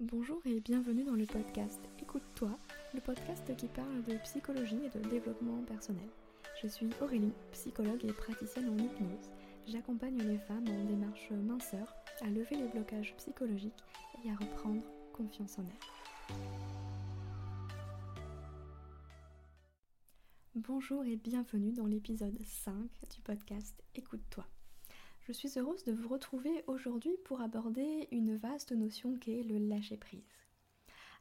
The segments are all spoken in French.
Bonjour et bienvenue dans le podcast Écoute-toi, le podcast qui parle de psychologie et de développement personnel. Je suis Aurélie, psychologue et praticienne en hypnose. J'accompagne les femmes en démarche minceur à lever les blocages psychologiques et à reprendre confiance en elles. Bonjour et bienvenue dans l'épisode 5 du podcast Écoute-toi. Je suis heureuse de vous retrouver aujourd'hui pour aborder une vaste notion qu'est le lâcher-prise.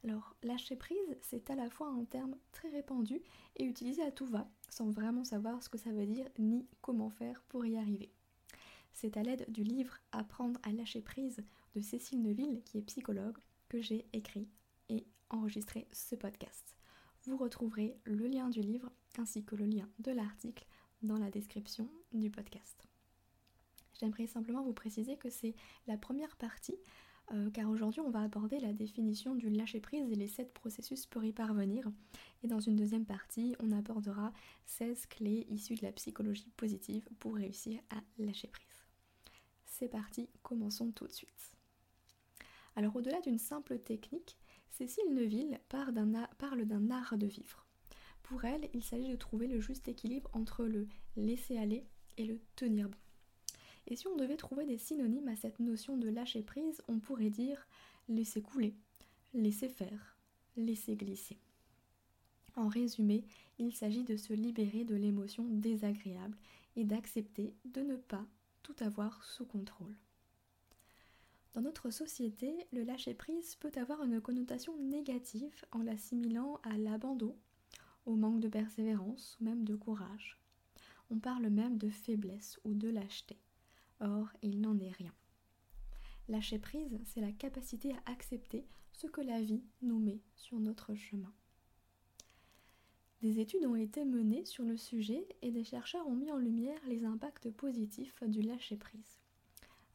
Alors, lâcher-prise, c'est à la fois un terme très répandu et utilisé à tout va, sans vraiment savoir ce que ça veut dire ni comment faire pour y arriver. C'est à l'aide du livre Apprendre à lâcher prise de Cécile Neuville, qui est psychologue, que j'ai écrit et enregistré ce podcast. Vous retrouverez le lien du livre ainsi que le lien de l'article dans la description du podcast. J'aimerais simplement vous préciser que c'est la première partie, euh, car aujourd'hui on va aborder la définition du lâcher-prise et les 7 processus pour y parvenir. Et dans une deuxième partie, on abordera 16 clés issues de la psychologie positive pour réussir à lâcher prise. C'est parti, commençons tout de suite. Alors au-delà d'une simple technique, Cécile Neuville parle d'un art de vivre. Pour elle, il s'agit de trouver le juste équilibre entre le laisser aller et le tenir bon. Et si on devait trouver des synonymes à cette notion de lâcher prise, on pourrait dire laisser couler, laisser faire, laisser glisser. En résumé, il s'agit de se libérer de l'émotion désagréable et d'accepter de ne pas tout avoir sous contrôle. Dans notre société, le lâcher-prise peut avoir une connotation négative en l'assimilant à l'abandon, au manque de persévérance ou même de courage. On parle même de faiblesse ou de lâcheté. Or, il n'en est rien. Lâcher prise, c'est la capacité à accepter ce que la vie nous met sur notre chemin. Des études ont été menées sur le sujet et des chercheurs ont mis en lumière les impacts positifs du lâcher-prise.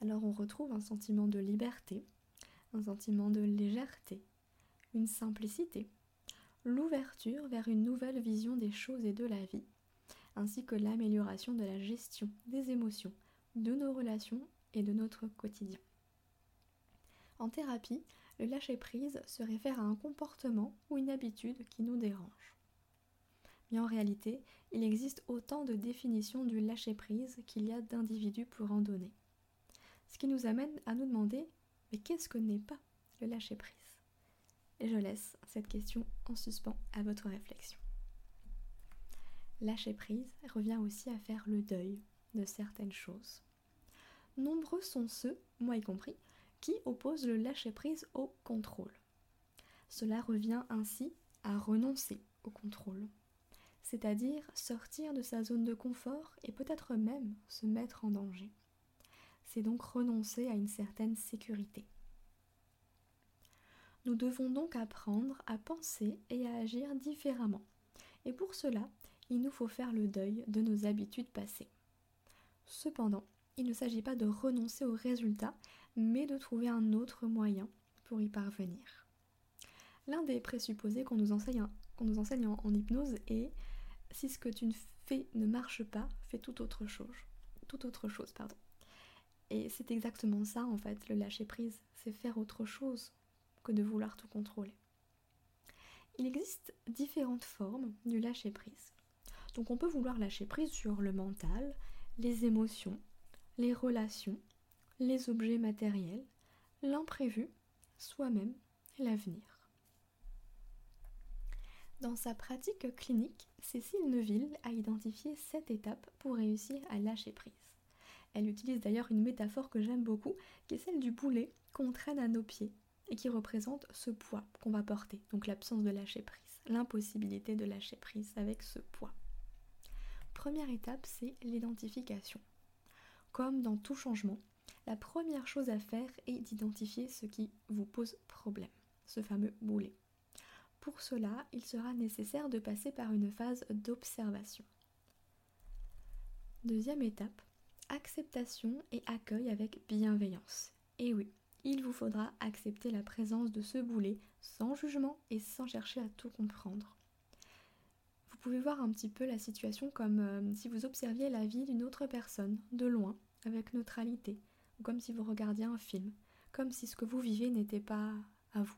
Alors on retrouve un sentiment de liberté, un sentiment de légèreté, une simplicité, l'ouverture vers une nouvelle vision des choses et de la vie, ainsi que l'amélioration de la gestion des émotions, de nos relations et de notre quotidien. En thérapie, le lâcher-prise se réfère à un comportement ou une habitude qui nous dérange. Mais en réalité, il existe autant de définitions du lâcher-prise qu'il y a d'individus pour en donner. Ce qui nous amène à nous demander mais qu'est-ce que n'est pas le lâcher-prise? Et je laisse cette question en suspens à votre réflexion. Lâcher-prise revient aussi à faire le deuil de certaines choses. Nombreux sont ceux, moi y compris, qui opposent le lâcher-prise au contrôle. Cela revient ainsi à renoncer au contrôle, c'est-à-dire sortir de sa zone de confort et peut-être même se mettre en danger. C'est donc renoncer à une certaine sécurité. Nous devons donc apprendre à penser et à agir différemment. Et pour cela, il nous faut faire le deuil de nos habitudes passées. Cependant, il ne s'agit pas de renoncer au résultat, mais de trouver un autre moyen pour y parvenir. L'un des présupposés qu'on nous enseigne, en, en, hypnose est si ce que tu fais ne marche pas, fais tout autre chose. Tout autre chose, pardon. Et c'est exactement ça en fait, le lâcher prise, c'est faire autre chose que de vouloir tout contrôler. Il existe différentes formes du lâcher prise. Donc on peut vouloir lâcher prise sur le mental, les émotions, les relations, les objets matériels, l'imprévu, soi-même l'avenir. Dans sa pratique clinique, Cécile Neuville a identifié sept étapes pour réussir à lâcher prise. Elle utilise d'ailleurs une métaphore que j'aime beaucoup, qui est celle du boulet qu'on traîne à nos pieds et qui représente ce poids qu'on va porter, donc l'absence de lâcher prise, l'impossibilité de lâcher prise avec ce poids. Première étape, c'est l'identification. Comme dans tout changement, la première chose à faire est d'identifier ce qui vous pose problème, ce fameux boulet. Pour cela, il sera nécessaire de passer par une phase d'observation. Deuxième étape, acceptation et accueil avec bienveillance. Et oui, il vous faudra accepter la présence de ce boulet sans jugement et sans chercher à tout comprendre. Vous pouvez voir un petit peu la situation comme euh, si vous observiez la vie d'une autre personne, de loin, avec neutralité, ou comme si vous regardiez un film, comme si ce que vous vivez n'était pas à vous.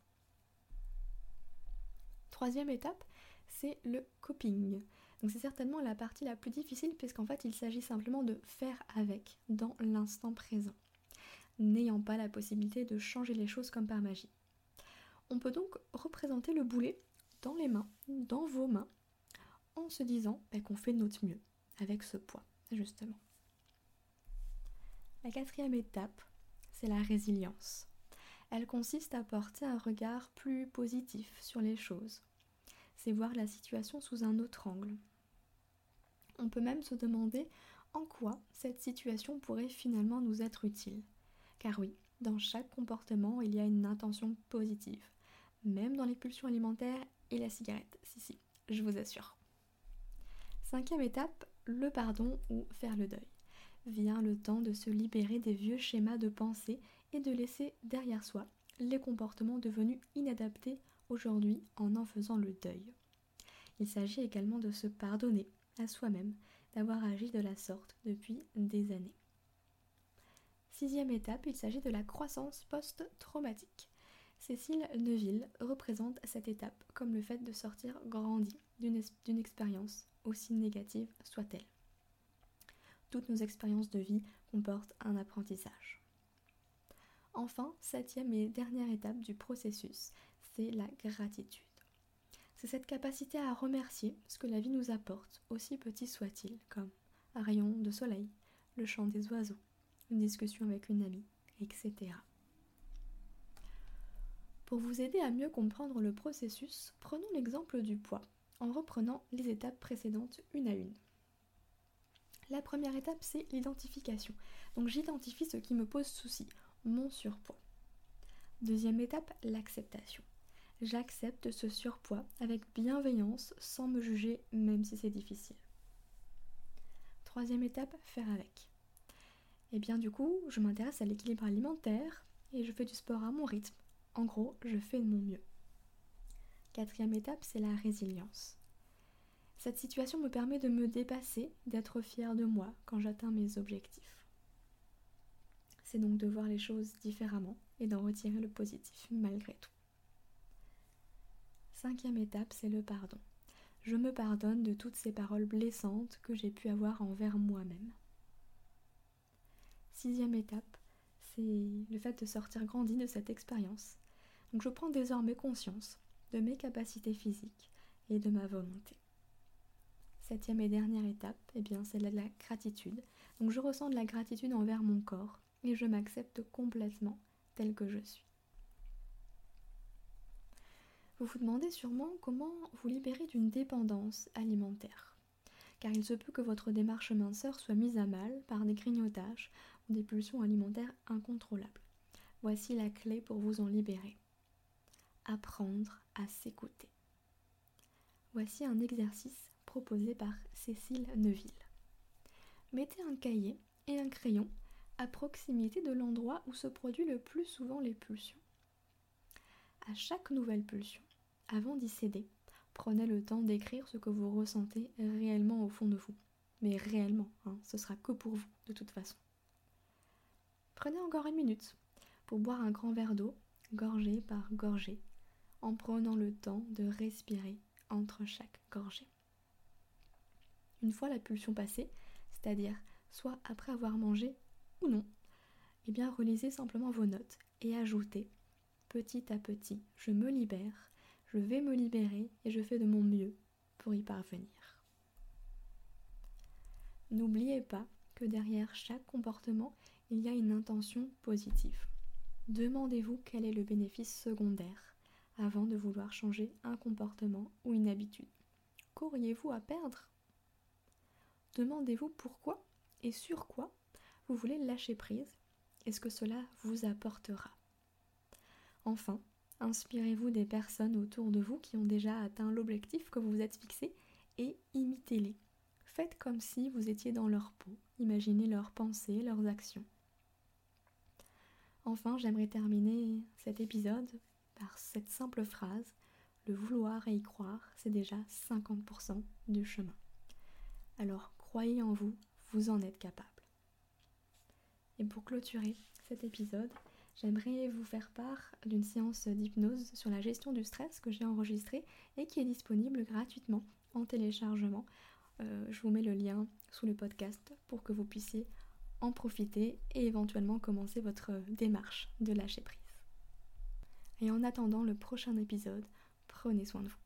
Troisième étape, c'est le coping. Donc c'est certainement la partie la plus difficile puisqu'en fait il s'agit simplement de faire avec dans l'instant présent, n'ayant pas la possibilité de changer les choses comme par magie. On peut donc représenter le boulet dans les mains, dans vos mains, en se disant bah, qu'on fait notre mieux avec ce poids, justement. La quatrième étape, c'est la résilience. Elle consiste à porter un regard plus positif sur les choses. C'est voir la situation sous un autre angle. On peut même se demander en quoi cette situation pourrait finalement nous être utile. Car oui, dans chaque comportement, il y a une intention positive même dans les pulsions alimentaires et la cigarette. Si, si, je vous assure. Cinquième étape, le pardon ou faire le deuil. Vient le temps de se libérer des vieux schémas de pensée et de laisser derrière soi les comportements devenus inadaptés aujourd'hui en en faisant le deuil. Il s'agit également de se pardonner à soi-même d'avoir agi de la sorte depuis des années. Sixième étape, il s'agit de la croissance post-traumatique. Cécile Neuville représente cette étape comme le fait de sortir grandi d'une expérience, aussi négative soit-elle. Toutes nos expériences de vie comportent un apprentissage. Enfin, septième et dernière étape du processus, c'est la gratitude. C'est cette capacité à remercier ce que la vie nous apporte, aussi petit soit-il, comme un rayon de soleil, le chant des oiseaux, une discussion avec une amie, etc. Pour vous aider à mieux comprendre le processus, prenons l'exemple du poids, en reprenant les étapes précédentes une à une. La première étape, c'est l'identification. Donc j'identifie ce qui me pose souci, mon surpoids. Deuxième étape, l'acceptation. J'accepte ce surpoids avec bienveillance sans me juger même si c'est difficile. Troisième étape, faire avec. Et eh bien du coup, je m'intéresse à l'équilibre alimentaire et je fais du sport à mon rythme en gros, je fais de mon mieux. Quatrième étape, c'est la résilience. Cette situation me permet de me dépasser, d'être fière de moi quand j'atteins mes objectifs. C'est donc de voir les choses différemment et d'en retirer le positif malgré tout. Cinquième étape, c'est le pardon. Je me pardonne de toutes ces paroles blessantes que j'ai pu avoir envers moi-même. Sixième étape, c'est le fait de sortir grandi de cette expérience je prends désormais conscience de mes capacités physiques et de ma volonté. Septième et dernière étape, eh bien, c'est la gratitude. Donc je ressens de la gratitude envers mon corps et je m'accepte complètement tel que je suis. Vous vous demandez sûrement comment vous libérer d'une dépendance alimentaire. Car il se peut que votre démarche minceur soit mise à mal par des grignotages ou des pulsions alimentaires incontrôlables. Voici la clé pour vous en libérer apprendre à s'écouter. Voici un exercice proposé par Cécile Neuville. Mettez un cahier et un crayon à proximité de l'endroit où se produit le plus souvent les pulsions. À chaque nouvelle pulsion, avant d'y céder, prenez le temps d'écrire ce que vous ressentez réellement au fond de vous. Mais réellement, hein, ce sera que pour vous, de toute façon. Prenez encore une minute pour boire un grand verre d'eau, gorgée par gorgée, en prenant le temps de respirer entre chaque gorgée. Une fois la pulsion passée, c'est-à-dire soit après avoir mangé ou non, eh bien relisez simplement vos notes et ajoutez petit à petit, je me libère, je vais me libérer et je fais de mon mieux pour y parvenir. N'oubliez pas que derrière chaque comportement, il y a une intention positive. Demandez-vous quel est le bénéfice secondaire avant de vouloir changer un comportement ou une habitude. Qu'auriez-vous à perdre? Demandez-vous pourquoi et sur quoi vous voulez lâcher prise et ce que cela vous apportera. Enfin, inspirez-vous des personnes autour de vous qui ont déjà atteint l'objectif que vous vous êtes fixé et imitez-les. Faites comme si vous étiez dans leur peau, imaginez leurs pensées, leurs actions. Enfin, j'aimerais terminer cet épisode par cette simple phrase, le vouloir et y croire, c'est déjà 50% du chemin. Alors croyez en vous, vous en êtes capable. Et pour clôturer cet épisode, j'aimerais vous faire part d'une séance d'hypnose sur la gestion du stress que j'ai enregistrée et qui est disponible gratuitement en téléchargement. Euh, je vous mets le lien sous le podcast pour que vous puissiez en profiter et éventuellement commencer votre démarche de lâcher prise. Et en attendant le prochain épisode, prenez soin de vous.